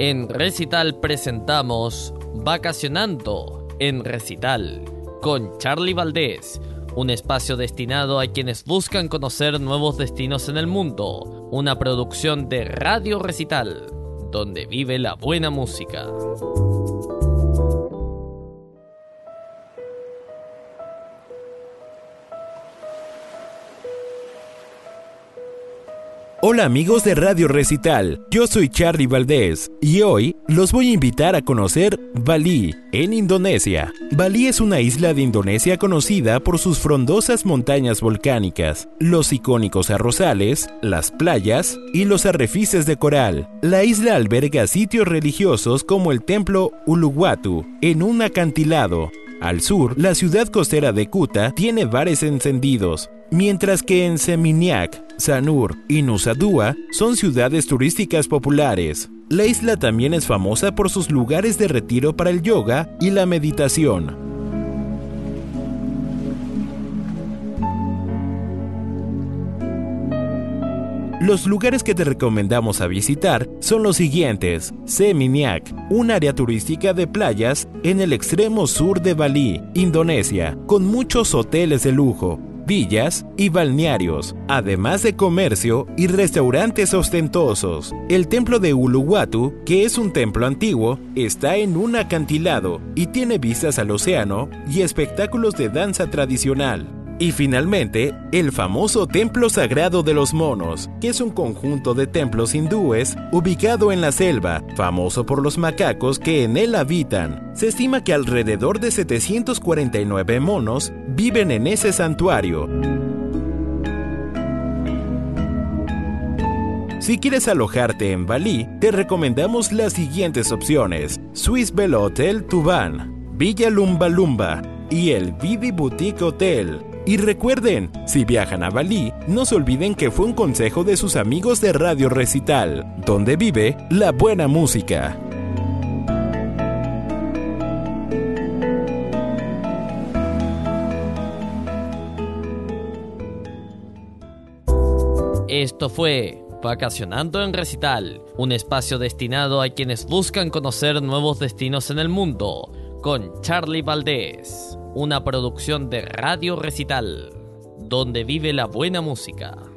En Recital presentamos Vacacionando en Recital con Charlie Valdés, un espacio destinado a quienes buscan conocer nuevos destinos en el mundo, una producción de Radio Recital, donde vive la buena música. Hola amigos de Radio Recital, yo soy Charlie Valdés y hoy los voy a invitar a conocer Bali, en Indonesia. Bali es una isla de Indonesia conocida por sus frondosas montañas volcánicas, los icónicos arrozales, las playas y los arrecifes de coral. La isla alberga sitios religiosos como el templo Uluwatu, en un acantilado, al sur, la ciudad costera de Kuta tiene bares encendidos, mientras que en Seminyak, Sanur y Nusa Dua son ciudades turísticas populares. La isla también es famosa por sus lugares de retiro para el yoga y la meditación. Los lugares que te recomendamos a visitar son los siguientes. Seminyak, un área turística de playas en el extremo sur de Bali, Indonesia, con muchos hoteles de lujo, villas y balnearios, además de comercio y restaurantes ostentosos. El templo de Uluwatu, que es un templo antiguo, está en un acantilado y tiene vistas al océano y espectáculos de danza tradicional. Y finalmente, el famoso Templo Sagrado de los Monos, que es un conjunto de templos hindúes ubicado en la selva, famoso por los macacos que en él habitan. Se estima que alrededor de 749 monos viven en ese santuario. Si quieres alojarte en Bali, te recomendamos las siguientes opciones: Swiss Bell Hotel Tuban, Villa Lumba Lumba y el Vivi Boutique Hotel. Y recuerden, si viajan a Bali, no se olviden que fue un consejo de sus amigos de Radio Recital, donde vive la buena música. Esto fue Vacacionando en Recital, un espacio destinado a quienes buscan conocer nuevos destinos en el mundo, con Charlie Valdés una producción de Radio Recital, donde vive la buena música.